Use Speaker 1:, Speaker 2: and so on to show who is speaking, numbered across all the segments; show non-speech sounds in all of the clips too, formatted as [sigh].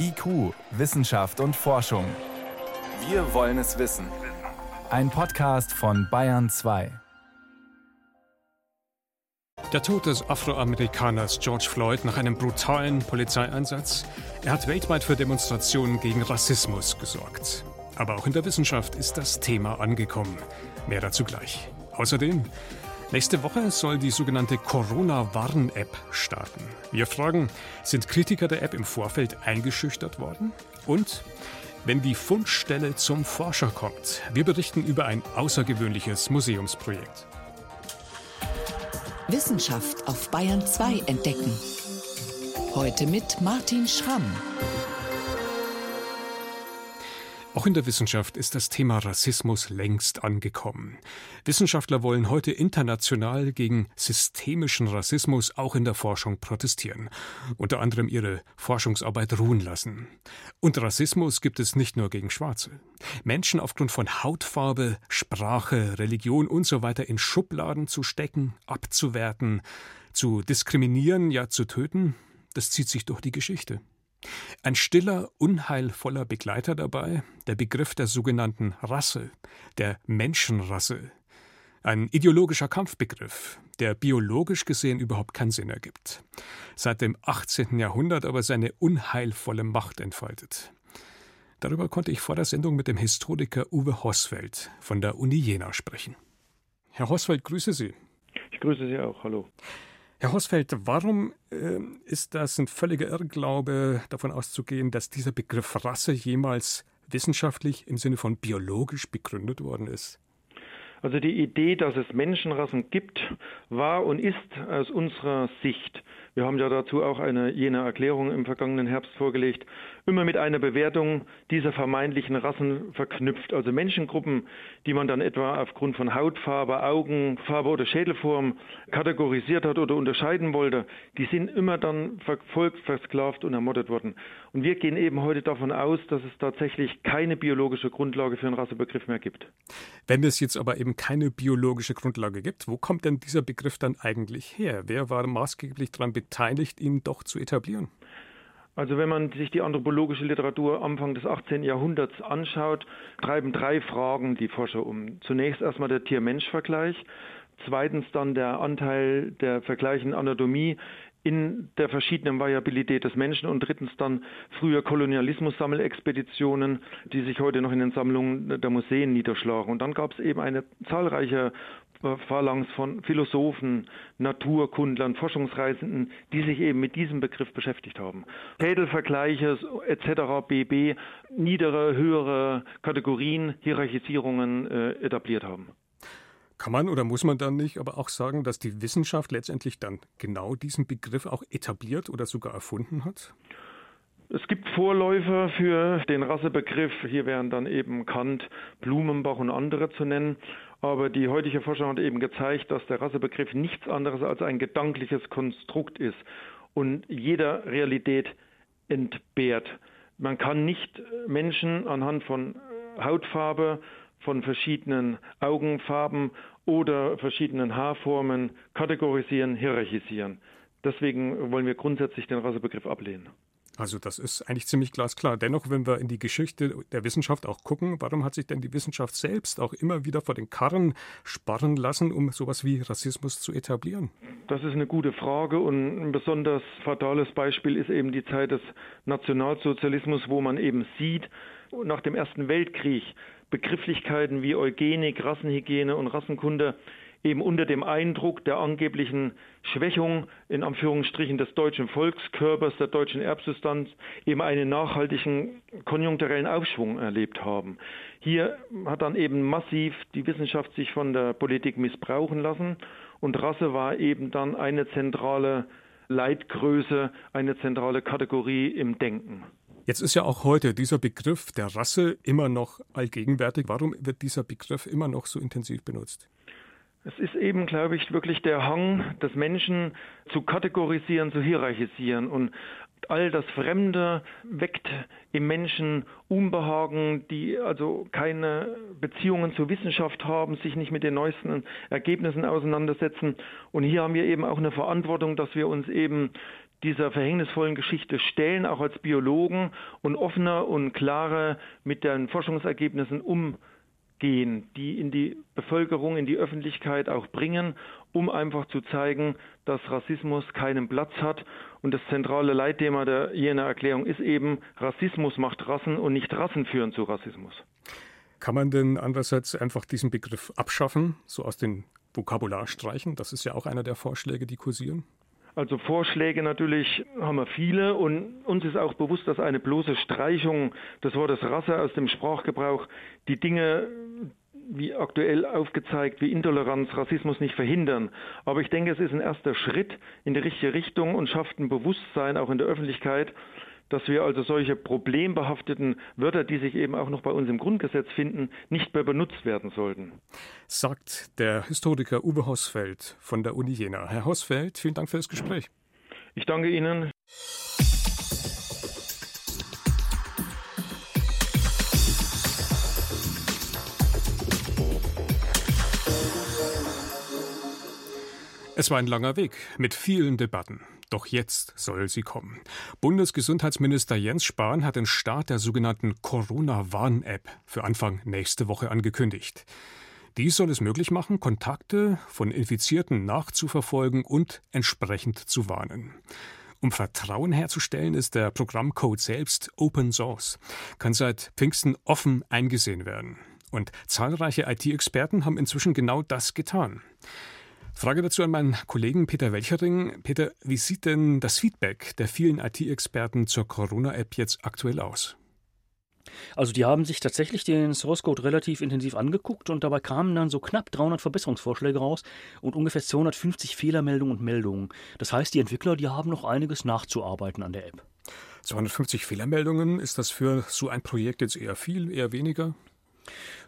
Speaker 1: IQ, Wissenschaft und Forschung. Wir wollen es wissen. Ein Podcast von Bayern 2.
Speaker 2: Der Tod des Afroamerikaners George Floyd nach einem brutalen Polizeieinsatz. Er hat weltweit für Demonstrationen gegen Rassismus gesorgt. Aber auch in der Wissenschaft ist das Thema angekommen. Mehr dazu gleich. Außerdem, nächste Woche soll die sogenannte Corona-Warn-App starten. Wir fragen, sind Kritiker der App im Vorfeld eingeschüchtert worden? Und wenn die Fundstelle zum Forscher kommt. Wir berichten über ein außergewöhnliches Museumsprojekt.
Speaker 3: Wissenschaft auf Bayern 2 entdecken. Heute mit Martin Schramm.
Speaker 2: Auch in der Wissenschaft ist das Thema Rassismus längst angekommen. Wissenschaftler wollen heute international gegen systemischen Rassismus auch in der Forschung protestieren, unter anderem ihre Forschungsarbeit ruhen lassen. Und Rassismus gibt es nicht nur gegen Schwarze. Menschen aufgrund von Hautfarbe, Sprache, Religion usw. So in Schubladen zu stecken, abzuwerten, zu diskriminieren, ja zu töten, das zieht sich durch die Geschichte. Ein stiller, unheilvoller Begleiter dabei, der Begriff der sogenannten Rasse, der Menschenrasse. Ein ideologischer Kampfbegriff, der biologisch gesehen überhaupt keinen Sinn ergibt. Seit dem 18. Jahrhundert aber seine unheilvolle Macht entfaltet. Darüber konnte ich vor der Sendung mit dem Historiker Uwe Hosfeld von der Uni Jena sprechen. Herr Hosfeld, grüße Sie.
Speaker 4: Ich grüße Sie auch. Hallo.
Speaker 2: Herr Hosfeld, warum äh, ist das ein völliger Irrglaube, davon auszugehen, dass dieser Begriff Rasse jemals wissenschaftlich im Sinne von biologisch begründet worden ist?
Speaker 4: Also die Idee, dass es Menschenrassen gibt, war und ist aus unserer Sicht, wir haben ja dazu auch eine jene Erklärung im vergangenen Herbst vorgelegt, immer mit einer Bewertung dieser vermeintlichen Rassen verknüpft. Also Menschengruppen, die man dann etwa aufgrund von Hautfarbe, Augenfarbe oder Schädelform kategorisiert hat oder unterscheiden wollte, die sind immer dann verfolgt, versklavt und ermordet worden. Und wir gehen eben heute davon aus, dass es tatsächlich keine biologische Grundlage für einen Rassebegriff mehr gibt.
Speaker 2: Wenn es jetzt aber eben keine biologische Grundlage gibt, wo kommt denn dieser Begriff dann eigentlich her? Wer war maßgeblich daran ihn doch zu etablieren?
Speaker 4: Also wenn man sich die anthropologische Literatur Anfang des 18. Jahrhunderts anschaut, treiben drei Fragen die Forscher um. Zunächst erstmal der Tier-Mensch-Vergleich, zweitens dann der Anteil der vergleichen Anatomie in der verschiedenen Variabilität des Menschen und drittens dann früher Kolonialismus-Sammelexpeditionen, die sich heute noch in den Sammlungen der Museen niederschlagen. Und dann gab es eben eine zahlreiche Phalanx von Philosophen, Naturkundlern, Forschungsreisenden, die sich eben mit diesem Begriff beschäftigt haben. Schädelvergleiche etc., BB, niedere, höhere Kategorien, Hierarchisierungen äh, etabliert haben.
Speaker 2: Kann man oder muss man dann nicht aber auch sagen, dass die Wissenschaft letztendlich dann genau diesen Begriff auch etabliert oder sogar erfunden hat?
Speaker 4: Es gibt Vorläufer für den Rassebegriff. Hier wären dann eben Kant, Blumenbach und andere zu nennen. Aber die heutige Forschung hat eben gezeigt, dass der Rassebegriff nichts anderes als ein gedankliches Konstrukt ist und jeder Realität entbehrt. Man kann nicht Menschen anhand von Hautfarbe, von verschiedenen Augenfarben oder verschiedenen Haarformen kategorisieren, hierarchisieren. Deswegen wollen wir grundsätzlich den Rassebegriff ablehnen.
Speaker 2: Also das ist eigentlich ziemlich glasklar. Dennoch, wenn wir in die Geschichte der Wissenschaft auch gucken, warum hat sich denn die Wissenschaft selbst auch immer wieder vor den Karren sparren lassen, um sowas wie Rassismus zu etablieren?
Speaker 4: Das ist eine gute Frage und ein besonders fatales Beispiel ist eben die Zeit des Nationalsozialismus, wo man eben sieht, nach dem Ersten Weltkrieg Begrifflichkeiten wie Eugenik, Rassenhygiene und Rassenkunde eben unter dem Eindruck der angeblichen Schwächung in Anführungsstrichen des deutschen Volkskörpers, der deutschen Erbsubstanz eben einen nachhaltigen konjunkturellen Aufschwung erlebt haben. Hier hat dann eben massiv die Wissenschaft sich von der Politik missbrauchen lassen und Rasse war eben dann eine zentrale Leitgröße, eine zentrale Kategorie im Denken.
Speaker 2: Jetzt ist ja auch heute dieser Begriff der Rasse immer noch allgegenwärtig. Warum wird dieser Begriff immer noch so intensiv benutzt?
Speaker 4: Es ist eben, glaube ich, wirklich der Hang des Menschen zu kategorisieren, zu hierarchisieren. Und all das Fremde weckt im Menschen Unbehagen, die also keine Beziehungen zur Wissenschaft haben, sich nicht mit den neuesten Ergebnissen auseinandersetzen. Und hier haben wir eben auch eine Verantwortung, dass wir uns eben dieser verhängnisvollen Geschichte stellen, auch als Biologen und offener und klarer mit den Forschungsergebnissen umgehen, die in die Bevölkerung, in die Öffentlichkeit auch bringen, um einfach zu zeigen, dass Rassismus keinen Platz hat. Und das zentrale Leitthema der Jener Erklärung ist eben, Rassismus macht Rassen und nicht Rassen führen zu Rassismus.
Speaker 2: Kann man denn andererseits einfach diesen Begriff abschaffen, so aus dem Vokabular streichen? Das ist ja auch einer der Vorschläge, die kursieren.
Speaker 4: Also Vorschläge natürlich haben wir viele und uns ist auch bewusst, dass eine bloße Streichung des Wortes Rasse aus dem Sprachgebrauch die Dinge, wie aktuell aufgezeigt, wie Intoleranz, Rassismus nicht verhindern. Aber ich denke, es ist ein erster Schritt in die richtige Richtung und schafft ein Bewusstsein auch in der Öffentlichkeit, dass wir also solche problembehafteten Wörter, die sich eben auch noch bei uns im Grundgesetz finden, nicht mehr benutzt werden sollten.
Speaker 2: Sagt der Historiker Uwe Hausfeld von der Uni Jena. Herr Hausfeld, vielen Dank für das Gespräch.
Speaker 4: Ich danke Ihnen.
Speaker 2: Es war ein langer Weg mit vielen Debatten. Doch jetzt soll sie kommen. Bundesgesundheitsminister Jens Spahn hat den Start der sogenannten Corona-Warn-App für Anfang nächste Woche angekündigt. Dies soll es möglich machen, Kontakte von Infizierten nachzuverfolgen und entsprechend zu warnen. Um Vertrauen herzustellen, ist der Programmcode selbst Open Source, kann seit Pfingsten offen eingesehen werden. Und zahlreiche IT-Experten haben inzwischen genau das getan. Frage dazu an meinen Kollegen Peter Welchering. Peter, wie sieht denn das Feedback der vielen IT-Experten zur Corona-App jetzt aktuell aus?
Speaker 5: Also die haben sich tatsächlich den Source Code relativ intensiv angeguckt und dabei kamen dann so knapp 300 Verbesserungsvorschläge raus und ungefähr 250 Fehlermeldungen und Meldungen. Das heißt, die Entwickler, die haben noch einiges nachzuarbeiten an der App.
Speaker 2: 250 Fehlermeldungen, ist das für so ein Projekt jetzt eher viel, eher weniger?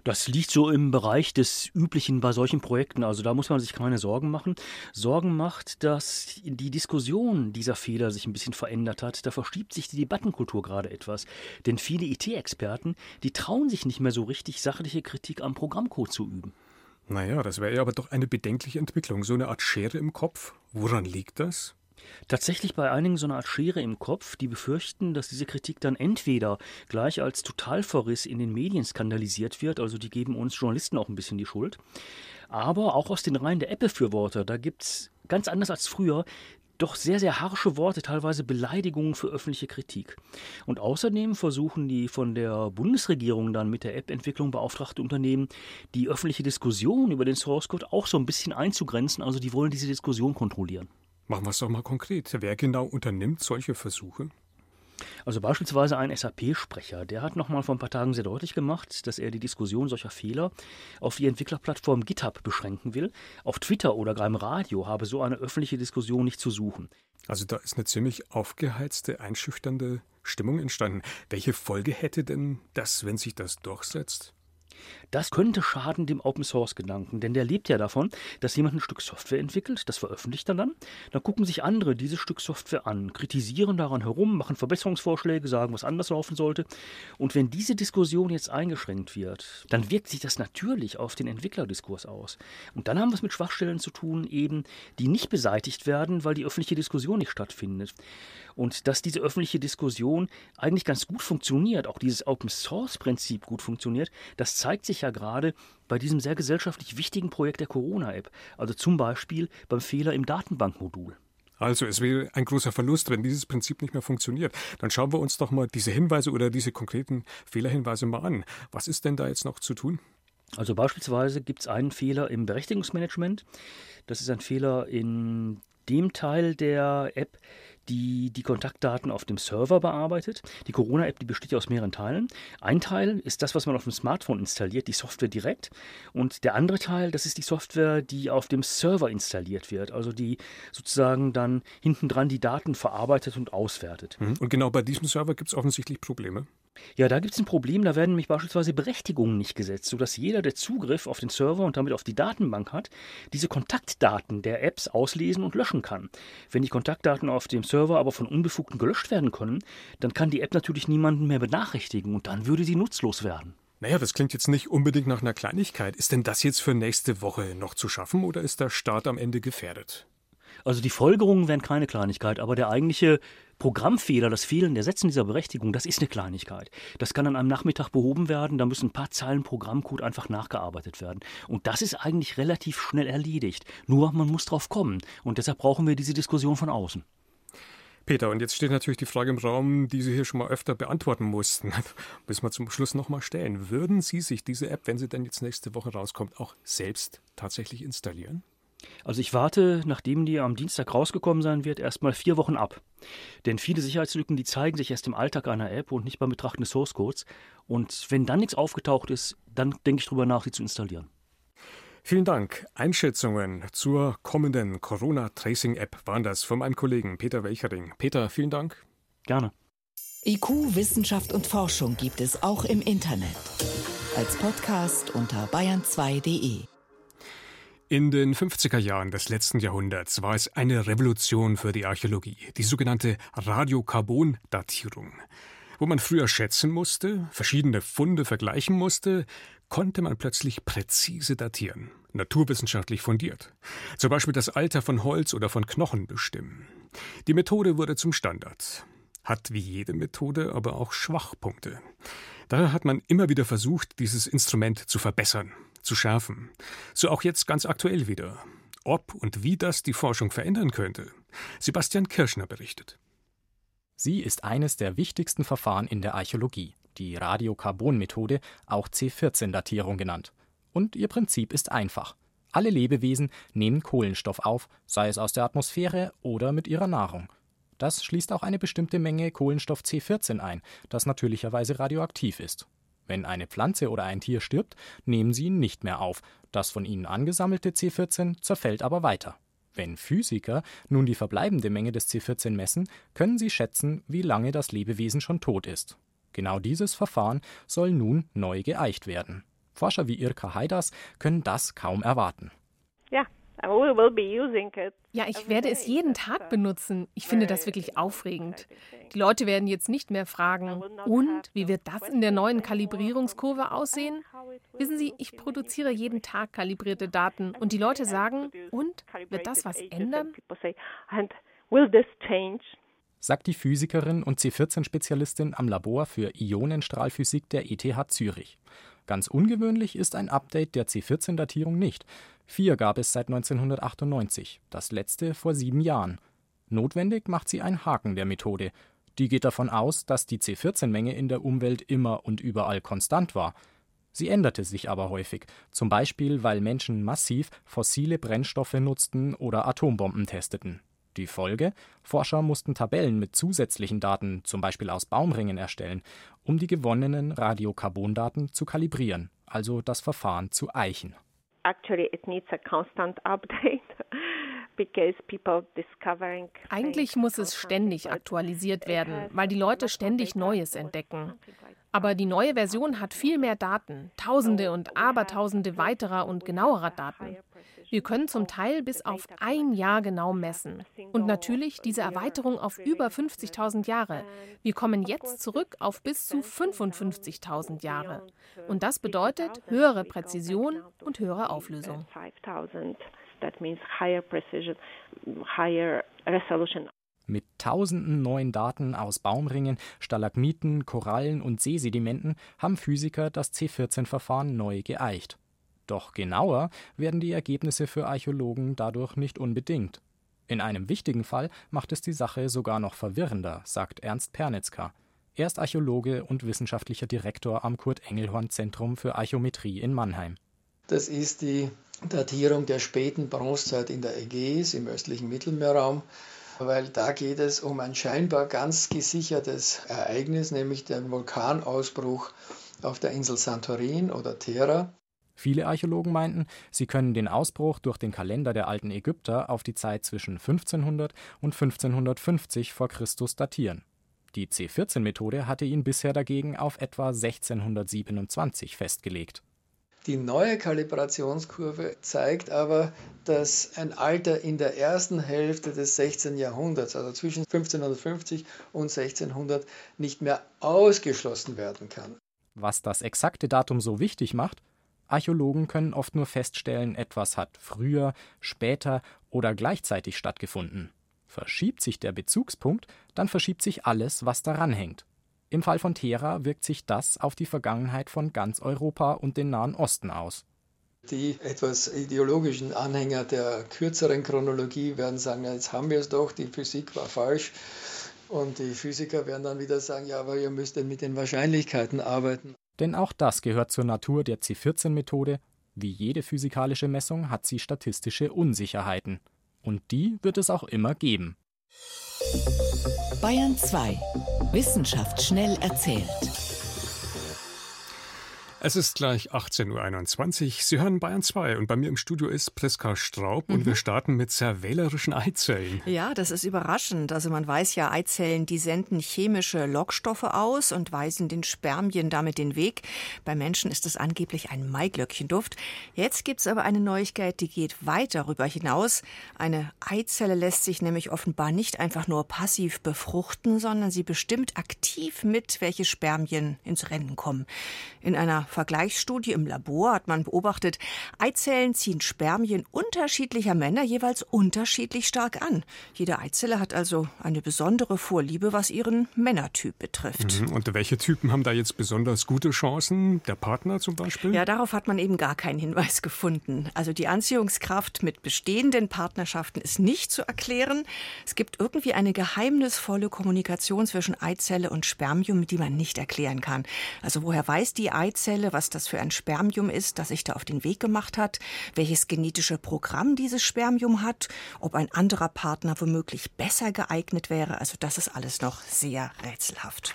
Speaker 5: Das liegt so im Bereich des Üblichen bei solchen Projekten. Also da muss man sich keine Sorgen machen. Sorgen macht, dass die Diskussion dieser Fehler sich ein bisschen verändert hat. Da verschiebt sich die Debattenkultur gerade etwas. Denn viele IT-Experten, die trauen sich nicht mehr so richtig, sachliche Kritik am Programmcode zu üben.
Speaker 2: Naja, das wäre ja aber doch eine bedenkliche Entwicklung. So eine Art Schere im Kopf. Woran liegt das?
Speaker 5: Tatsächlich bei einigen so eine Art Schere im Kopf, die befürchten, dass diese Kritik dann entweder gleich als Totalverriss in den Medien skandalisiert wird, also die geben uns Journalisten auch ein bisschen die Schuld, aber auch aus den Reihen der App-Befürworter, da gibt es ganz anders als früher doch sehr, sehr harsche Worte, teilweise Beleidigungen für öffentliche Kritik. Und außerdem versuchen die von der Bundesregierung dann mit der App-Entwicklung beauftragte Unternehmen, die öffentliche Diskussion über den Source Code auch so ein bisschen einzugrenzen. Also die wollen diese Diskussion kontrollieren.
Speaker 2: Machen wir es doch mal konkret. Wer genau unternimmt solche Versuche?
Speaker 5: Also beispielsweise ein SAP-Sprecher, der hat noch mal vor ein paar Tagen sehr deutlich gemacht, dass er die Diskussion solcher Fehler auf die Entwicklerplattform GitHub beschränken will. Auf Twitter oder gar im Radio habe so eine öffentliche Diskussion nicht zu suchen.
Speaker 2: Also da ist eine ziemlich aufgeheizte, einschüchternde Stimmung entstanden. Welche Folge hätte denn das, wenn sich das durchsetzt?
Speaker 5: Das könnte schaden dem Open Source Gedanken, denn der lebt ja davon, dass jemand ein Stück Software entwickelt, das veröffentlicht er dann, dann gucken sich andere dieses Stück Software an, kritisieren daran herum, machen Verbesserungsvorschläge, sagen, was anders laufen sollte. Und wenn diese Diskussion jetzt eingeschränkt wird, dann wirkt sich das natürlich auf den Entwicklerdiskurs aus. Und dann haben wir es mit Schwachstellen zu tun, eben, die nicht beseitigt werden, weil die öffentliche Diskussion nicht stattfindet. Und dass diese öffentliche Diskussion eigentlich ganz gut funktioniert, auch dieses Open Source Prinzip gut funktioniert, das zeigt sich ja gerade bei diesem sehr gesellschaftlich wichtigen Projekt der Corona-App. Also zum Beispiel beim Fehler im Datenbankmodul.
Speaker 2: Also es wäre ein großer Verlust, wenn dieses Prinzip nicht mehr funktioniert. Dann schauen wir uns doch mal diese Hinweise oder diese konkreten Fehlerhinweise mal an. Was ist denn da jetzt noch zu tun?
Speaker 5: Also beispielsweise gibt es einen Fehler im Berechtigungsmanagement. Das ist ein Fehler in dem Teil der App, die die Kontaktdaten auf dem Server bearbeitet. Die Corona-App, die besteht ja aus mehreren Teilen. Ein Teil ist das, was man auf dem Smartphone installiert, die Software direkt. Und der andere Teil, das ist die Software, die auf dem Server installiert wird, also die sozusagen dann hinten dran die Daten verarbeitet und auswertet.
Speaker 2: Mhm. Und genau bei diesem Server gibt es offensichtlich Probleme.
Speaker 5: Ja, da gibt es ein Problem, da werden nämlich beispielsweise Berechtigungen nicht gesetzt, sodass jeder, der Zugriff auf den Server und damit auf die Datenbank hat, diese Kontaktdaten der Apps auslesen und löschen kann. Wenn die Kontaktdaten auf dem Server aber von Unbefugten gelöscht werden können, dann kann die App natürlich niemanden mehr benachrichtigen und dann würde sie nutzlos werden.
Speaker 2: Naja, das klingt jetzt nicht unbedingt nach einer Kleinigkeit. Ist denn das jetzt für nächste Woche noch zu schaffen oder ist der Start am Ende gefährdet?
Speaker 5: Also die Folgerungen wären keine Kleinigkeit, aber der eigentliche Programmfehler, das Fehlen der Sätze dieser Berechtigung, das ist eine Kleinigkeit. Das kann an einem Nachmittag behoben werden, da müssen ein paar Zeilen Programmcode einfach nachgearbeitet werden. Und das ist eigentlich relativ schnell erledigt. Nur man muss drauf kommen. Und deshalb brauchen wir diese Diskussion von außen.
Speaker 2: Peter, und jetzt steht natürlich die Frage im Raum, die Sie hier schon mal öfter beantworten mussten. [laughs] Müssen wir zum Schluss nochmal stellen. Würden Sie sich diese App, wenn sie denn jetzt nächste Woche rauskommt, auch selbst tatsächlich installieren?
Speaker 5: Also ich warte, nachdem die am Dienstag rausgekommen sein wird, erstmal vier Wochen ab. Denn viele Sicherheitslücken, die zeigen sich erst im Alltag einer App und nicht beim Betrachten des Source Codes. Und wenn dann nichts aufgetaucht ist, dann denke ich darüber nach, sie zu installieren.
Speaker 2: Vielen Dank. Einschätzungen zur kommenden Corona-Tracing-App waren das von meinem Kollegen Peter Welchering. Peter, vielen Dank.
Speaker 5: Gerne.
Speaker 3: IQ, Wissenschaft und Forschung gibt es auch im Internet. Als Podcast unter bayern2.de.
Speaker 2: In den 50er Jahren des letzten Jahrhunderts war es eine Revolution für die Archäologie, die sogenannte Radiokarbon-Datierung. Wo man früher schätzen musste, verschiedene Funde vergleichen musste, konnte man plötzlich präzise datieren, naturwissenschaftlich fundiert. Zum Beispiel das Alter von Holz oder von Knochen bestimmen. Die Methode wurde zum Standard. Hat wie jede Methode aber auch Schwachpunkte. Daher hat man immer wieder versucht, dieses Instrument zu verbessern, zu schärfen. So auch jetzt ganz aktuell wieder. Ob und wie das die Forschung verändern könnte, Sebastian Kirschner berichtet.
Speaker 6: Sie ist eines der wichtigsten Verfahren in der Archäologie, die Radiokarbonmethode, auch C14-Datierung genannt. Und ihr Prinzip ist einfach. Alle Lebewesen nehmen Kohlenstoff auf, sei es aus der Atmosphäre oder mit ihrer Nahrung. Das schließt auch eine bestimmte Menge Kohlenstoff C14 ein, das natürlicherweise radioaktiv ist. Wenn eine Pflanze oder ein Tier stirbt, nehmen sie ihn nicht mehr auf. Das von ihnen angesammelte C14 zerfällt aber weiter. Wenn Physiker nun die verbleibende Menge des C14 messen, können sie schätzen, wie lange das Lebewesen schon tot ist. Genau dieses Verfahren soll nun neu geeicht werden. Forscher wie Irka Haidas können das kaum erwarten. [laughs]
Speaker 7: Ja, ich werde es jeden Tag benutzen. Ich finde das wirklich aufregend. Die Leute werden jetzt nicht mehr fragen, und wie wird das in der neuen Kalibrierungskurve aussehen? Wissen Sie, ich produziere jeden Tag kalibrierte Daten und die Leute sagen, und wird das was ändern?
Speaker 6: Sagt die Physikerin und C14-Spezialistin am Labor für Ionenstrahlphysik der ETH Zürich. Ganz ungewöhnlich ist ein Update der C14-Datierung nicht. Vier gab es seit 1998, das letzte vor sieben Jahren. Notwendig macht sie ein Haken der Methode. Die geht davon aus, dass die C14-Menge in der Umwelt immer und überall konstant war. Sie änderte sich aber häufig, zum Beispiel weil Menschen massiv fossile Brennstoffe nutzten oder Atombomben testeten. Die Folge? Forscher mussten Tabellen mit zusätzlichen Daten, zum Beispiel aus Baumringen, erstellen, um die gewonnenen Radiokarbondaten zu kalibrieren, also das Verfahren zu eichen. [laughs]
Speaker 7: Eigentlich muss es ständig aktualisiert werden, weil die Leute ständig Neues entdecken. Aber die neue Version hat viel mehr Daten, Tausende und Abertausende weiterer und genauerer Daten. Wir können zum Teil bis auf ein Jahr genau messen. Und natürlich diese Erweiterung auf über 50.000 Jahre. Wir kommen jetzt zurück auf bis zu 55.000 Jahre. Und das bedeutet höhere Präzision und höhere Auflösung.
Speaker 6: Mit tausenden neuen Daten aus Baumringen, Stalagmiten, Korallen und Seesedimenten haben Physiker das C14-Verfahren neu geeicht. Doch genauer werden die Ergebnisse für Archäologen dadurch nicht unbedingt. In einem wichtigen Fall macht es die Sache sogar noch verwirrender, sagt Ernst Pernitzka. Er ist Archäologe und wissenschaftlicher Direktor am Kurt-Engelhorn-Zentrum für Archäometrie in Mannheim.
Speaker 8: Das ist die Datierung der späten Bronzezeit in der Ägäis im östlichen Mittelmeerraum, weil da geht es um ein scheinbar ganz gesichertes Ereignis, nämlich den Vulkanausbruch auf der Insel Santorin oder Thera.
Speaker 6: Viele Archäologen meinten, sie können den Ausbruch durch den Kalender der alten Ägypter auf die Zeit zwischen 1500 und 1550 vor Christus datieren. Die C14-Methode hatte ihn bisher dagegen auf etwa 1627 festgelegt.
Speaker 8: Die neue Kalibrationskurve zeigt aber, dass ein Alter in der ersten Hälfte des 16. Jahrhunderts, also zwischen 1550 und 1600, nicht mehr ausgeschlossen werden kann.
Speaker 6: Was das exakte Datum so wichtig macht, Archäologen können oft nur feststellen, etwas hat früher, später oder gleichzeitig stattgefunden. Verschiebt sich der Bezugspunkt, dann verschiebt sich alles, was daran hängt. Im Fall von Thera wirkt sich das auf die Vergangenheit von ganz Europa und den Nahen Osten aus.
Speaker 8: Die etwas ideologischen Anhänger der kürzeren Chronologie werden sagen, jetzt haben wir es doch, die Physik war falsch. Und die Physiker werden dann wieder sagen, ja, aber ihr müsst mit den Wahrscheinlichkeiten arbeiten.
Speaker 6: Denn auch das gehört zur Natur der C14-Methode. Wie jede physikalische Messung hat sie statistische Unsicherheiten. Und die wird es auch immer geben.
Speaker 3: Bayern 2. Wissenschaft schnell erzählt.
Speaker 2: Es ist gleich 18.21 Uhr. Sie hören Bayern 2 und bei mir im Studio ist Priska Straub mhm. und wir starten mit sehr wählerischen Eizellen.
Speaker 9: Ja, das ist überraschend. Also man weiß ja, Eizellen, die senden chemische Lockstoffe aus und weisen den Spermien damit den Weg. Bei Menschen ist es angeblich ein Maiglöckchenduft. Jetzt gibt es aber eine Neuigkeit, die geht weit darüber hinaus. Eine Eizelle lässt sich nämlich offenbar nicht einfach nur passiv befruchten, sondern sie bestimmt aktiv mit, welche Spermien ins Rennen kommen. In einer Vergleichsstudie im Labor hat man beobachtet, Eizellen ziehen Spermien unterschiedlicher Männer jeweils unterschiedlich stark an. Jede Eizelle hat also eine besondere Vorliebe, was ihren Männertyp betrifft.
Speaker 2: Mhm. Und welche Typen haben da jetzt besonders gute Chancen? Der Partner zum Beispiel?
Speaker 9: Ja, darauf hat man eben gar keinen Hinweis gefunden. Also die Anziehungskraft mit bestehenden Partnerschaften ist nicht zu erklären. Es gibt irgendwie eine geheimnisvolle Kommunikation zwischen Eizelle und Spermium, die man nicht erklären kann. Also woher weiß die Eizelle, Zelle, was das für ein Spermium ist, das sich da auf den Weg gemacht hat, welches genetische Programm dieses Spermium hat, ob ein anderer Partner womöglich besser geeignet wäre. Also das ist alles noch sehr rätselhaft.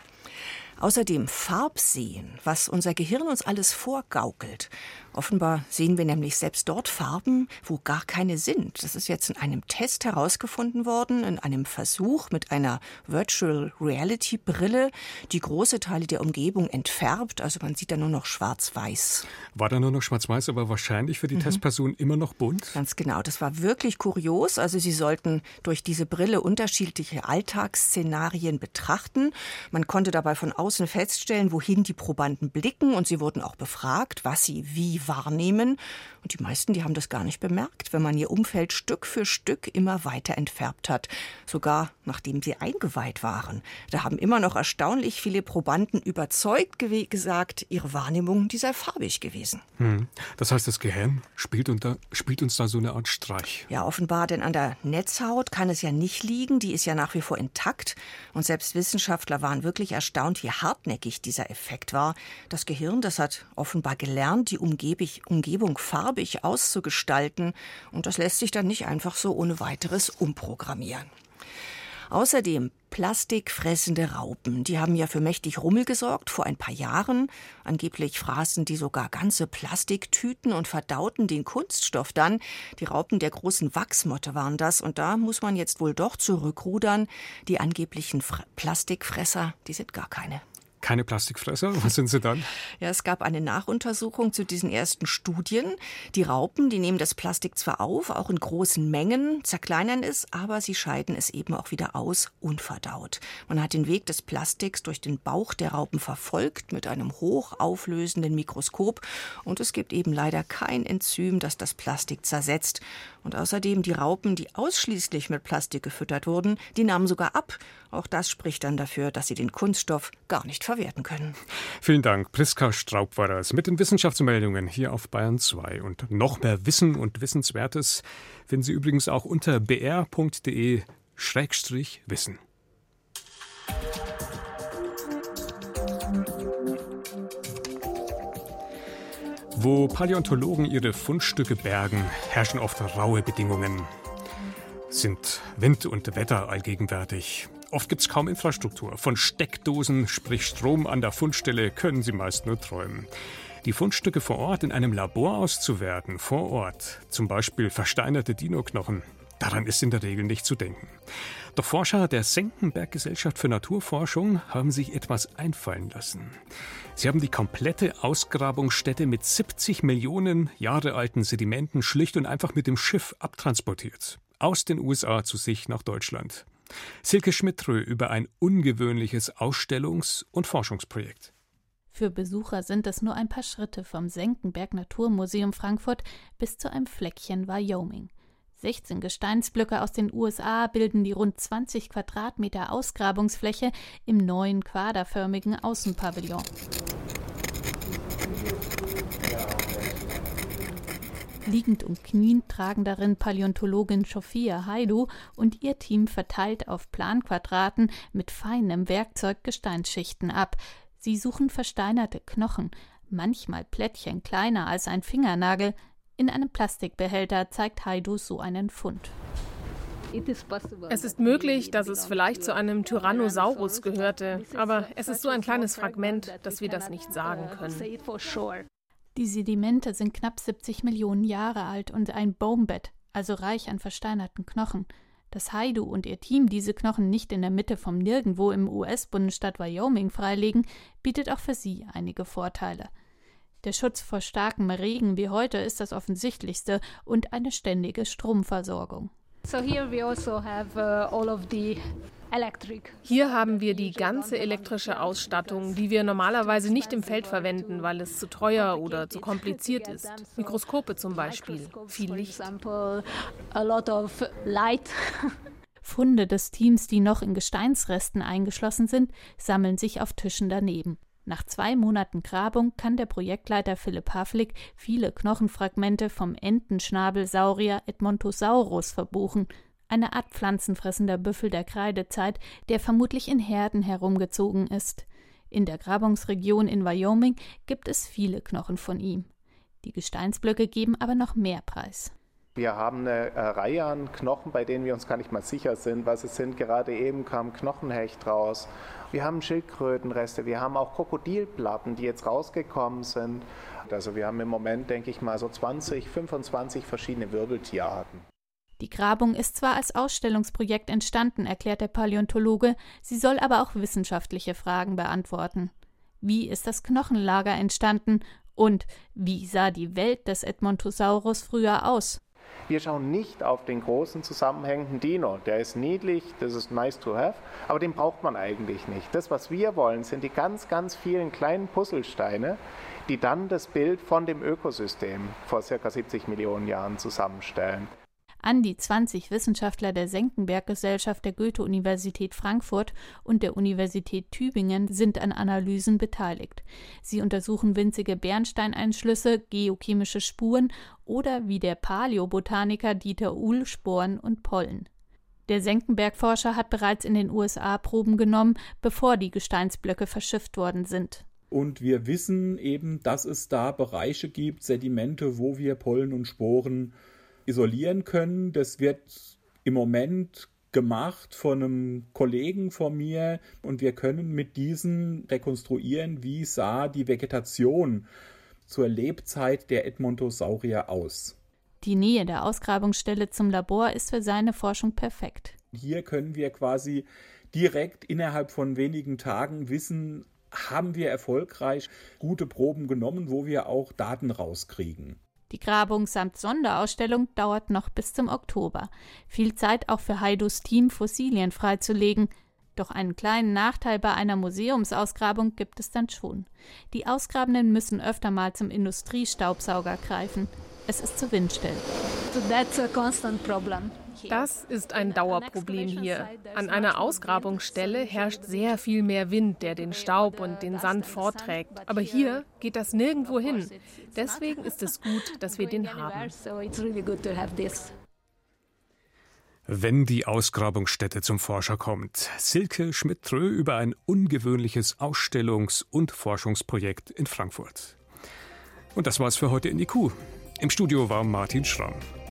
Speaker 9: Außerdem Farbsehen, was unser Gehirn uns alles vorgaukelt. Offenbar sehen wir nämlich selbst dort Farben, wo gar keine sind. Das ist jetzt in einem Test herausgefunden worden, in einem Versuch mit einer Virtual Reality Brille, die große Teile der Umgebung entfärbt. Also man sieht da nur noch schwarz-weiß.
Speaker 2: War da nur noch schwarz-weiß, aber wahrscheinlich für die mhm. Testperson immer noch bunt?
Speaker 9: Ganz genau. Das war wirklich kurios. Also sie sollten durch diese Brille unterschiedliche Alltagsszenarien betrachten. Man konnte dabei von außen feststellen, wohin die Probanden blicken und sie wurden auch befragt, was sie wie wahrnehmen. Und die meisten, die haben das gar nicht bemerkt, wenn man ihr Umfeld Stück für Stück immer weiter entfärbt hat. Sogar nachdem sie eingeweiht waren. Da haben immer noch erstaunlich viele Probanden überzeugt gesagt, ihre Wahrnehmung, die sei farbig gewesen.
Speaker 2: Hm. Das heißt, das Gehirn spielt, unter, spielt uns da so eine Art Streich.
Speaker 9: Ja, offenbar, denn an der Netzhaut kann es ja nicht liegen. Die ist ja nach wie vor intakt. Und selbst Wissenschaftler waren wirklich erstaunt, wie hartnäckig dieser Effekt war. Das Gehirn, das hat offenbar gelernt, die Umgebung Umgebung farbig auszugestalten. Und das lässt sich dann nicht einfach so ohne weiteres umprogrammieren. Außerdem plastikfressende Raupen. Die haben ja für mächtig Rummel gesorgt vor ein paar Jahren. Angeblich fraßen die sogar ganze Plastiktüten und verdauten den Kunststoff dann. Die Raupen der großen Wachsmotte waren das. Und da muss man jetzt wohl doch zurückrudern. Die angeblichen Plastikfresser, die sind gar keine
Speaker 2: keine Plastikfresser? Was sind sie dann?
Speaker 9: Ja, es gab eine Nachuntersuchung zu diesen ersten Studien. Die Raupen, die nehmen das Plastik zwar auf, auch in großen Mengen, zerkleinern es, aber sie scheiden es eben auch wieder aus, unverdaut. Man hat den Weg des Plastiks durch den Bauch der Raupen verfolgt mit einem hochauflösenden Mikroskop und es gibt eben leider kein Enzym, das das Plastik zersetzt. Und außerdem die Raupen, die ausschließlich mit Plastik gefüttert wurden, die nahmen sogar ab. Auch das spricht dann dafür, dass sie den Kunststoff gar nicht verwerten können.
Speaker 2: Vielen Dank. Priska Straub war das mit den Wissenschaftsmeldungen hier auf Bayern 2. Und noch mehr Wissen und Wissenswertes finden Sie übrigens auch unter br.de-wissen. Wo Paläontologen ihre Fundstücke bergen, herrschen oft raue Bedingungen. Sind Wind und Wetter allgegenwärtig. Oft gibt es kaum Infrastruktur. Von Steckdosen, sprich Strom an der Fundstelle, können Sie meist nur träumen. Die Fundstücke vor Ort in einem Labor auszuwerten, vor Ort, zum Beispiel versteinerte Dinoknochen, daran ist in der Regel nicht zu denken. Doch Forscher der Senckenberg Gesellschaft für Naturforschung haben sich etwas einfallen lassen. Sie haben die komplette Ausgrabungsstätte mit 70 Millionen Jahre alten Sedimenten schlicht und einfach mit dem Schiff abtransportiert. Aus den USA zu sich nach Deutschland. Silke Schmidtrö über ein ungewöhnliches Ausstellungs- und Forschungsprojekt.
Speaker 10: Für Besucher sind es nur ein paar Schritte vom Senckenberg Naturmuseum Frankfurt bis zu einem Fleckchen Wyoming. 16 Gesteinsblöcke aus den USA bilden die rund 20 Quadratmeter Ausgrabungsfläche im neuen quaderförmigen Außenpavillon. Liegend und kniend tragen darin Paläontologin Sophia Haidu und ihr Team verteilt auf Planquadraten mit feinem Werkzeug Gesteinsschichten ab. Sie suchen versteinerte Knochen, manchmal Plättchen kleiner als ein Fingernagel. In einem Plastikbehälter zeigt Haidu so einen Fund.
Speaker 7: Es ist möglich, dass es vielleicht zu einem Tyrannosaurus gehörte, aber es ist so ein kleines Fragment, dass wir das nicht sagen können.
Speaker 10: Die Sedimente sind knapp 70 Millionen Jahre alt und ein Baumbett, also reich an versteinerten Knochen. Dass Haidu und ihr Team diese Knochen nicht in der Mitte vom Nirgendwo im US-Bundesstaat Wyoming freilegen, bietet auch für sie einige Vorteile. Der Schutz vor starkem Regen wie heute ist das offensichtlichste und eine ständige Stromversorgung. So here we also have uh, all of
Speaker 7: the hier haben wir die ganze elektrische Ausstattung, die wir normalerweise nicht im Feld verwenden, weil es zu teuer oder zu kompliziert ist. Mikroskope zum Beispiel, viel Licht. [laughs]
Speaker 10: Funde des Teams, die noch in Gesteinsresten eingeschlossen sind, sammeln sich auf Tischen daneben. Nach zwei Monaten Grabung kann der Projektleiter Philipp Havlik viele Knochenfragmente vom Entenschnabelsaurier Edmontosaurus verbuchen eine Art pflanzenfressender Büffel der Kreidezeit, der vermutlich in Herden herumgezogen ist. In der Grabungsregion in Wyoming gibt es viele Knochen von ihm. Die Gesteinsblöcke geben aber noch mehr Preis.
Speaker 11: Wir haben eine äh, Reihe an Knochen, bei denen wir uns gar nicht mal sicher sind, was es sind. Gerade eben kam Knochenhecht raus. Wir haben Schildkrötenreste, wir haben auch Krokodilplatten, die jetzt rausgekommen sind. Also wir haben im Moment, denke ich mal, so 20, 25 verschiedene Wirbeltierarten.
Speaker 10: Die Grabung ist zwar als Ausstellungsprojekt entstanden, erklärt der Paläontologe, sie soll aber auch wissenschaftliche Fragen beantworten. Wie ist das Knochenlager entstanden und wie sah die Welt des Edmontosaurus früher aus?
Speaker 11: Wir schauen nicht auf den großen zusammenhängenden Dino. Der ist niedlich, das ist nice to have, aber den braucht man eigentlich nicht. Das, was wir wollen, sind die ganz, ganz vielen kleinen Puzzlesteine, die dann das Bild von dem Ökosystem vor ca. 70 Millionen Jahren zusammenstellen.
Speaker 10: An die 20 Wissenschaftler der Senckenberg-Gesellschaft der Goethe-Universität Frankfurt und der Universität Tübingen sind an Analysen beteiligt. Sie untersuchen winzige Bernsteineinschlüsse, geochemische Spuren oder wie der Paläobotaniker Dieter Uhl Sporen und Pollen. Der Senckenberg-Forscher hat bereits in den USA Proben genommen, bevor die Gesteinsblöcke verschifft worden sind.
Speaker 12: Und wir wissen eben, dass es da Bereiche gibt, Sedimente, wo wir Pollen und Sporen isolieren können. Das wird im Moment gemacht von einem Kollegen von mir und wir können mit diesen rekonstruieren, wie sah die Vegetation zur Lebzeit der Edmontosaurier aus.
Speaker 10: Die Nähe der Ausgrabungsstelle zum Labor ist für seine Forschung perfekt.
Speaker 12: Hier können wir quasi direkt innerhalb von wenigen Tagen wissen, haben wir erfolgreich gute Proben genommen, wo wir auch Daten rauskriegen.
Speaker 10: Die Grabung samt Sonderausstellung dauert noch bis zum Oktober. Viel Zeit auch für Haidus Team, Fossilien freizulegen. Doch einen kleinen Nachteil bei einer Museumsausgrabung gibt es dann schon. Die Ausgrabenden müssen öfter mal zum Industriestaubsauger greifen. Es ist zu windstill. So that's a constant
Speaker 7: problem. Das ist ein Dauerproblem hier. An einer Ausgrabungsstelle herrscht sehr viel mehr Wind, der den Staub und den Sand vorträgt. Aber hier geht das nirgendwo hin. Deswegen ist es gut, dass wir den haben.
Speaker 2: Wenn die Ausgrabungsstätte zum Forscher kommt. Silke Schmidt-Trö über ein ungewöhnliches Ausstellungs- und Forschungsprojekt in Frankfurt. Und das war's für heute in die Kuh. Im Studio war Martin Schramm.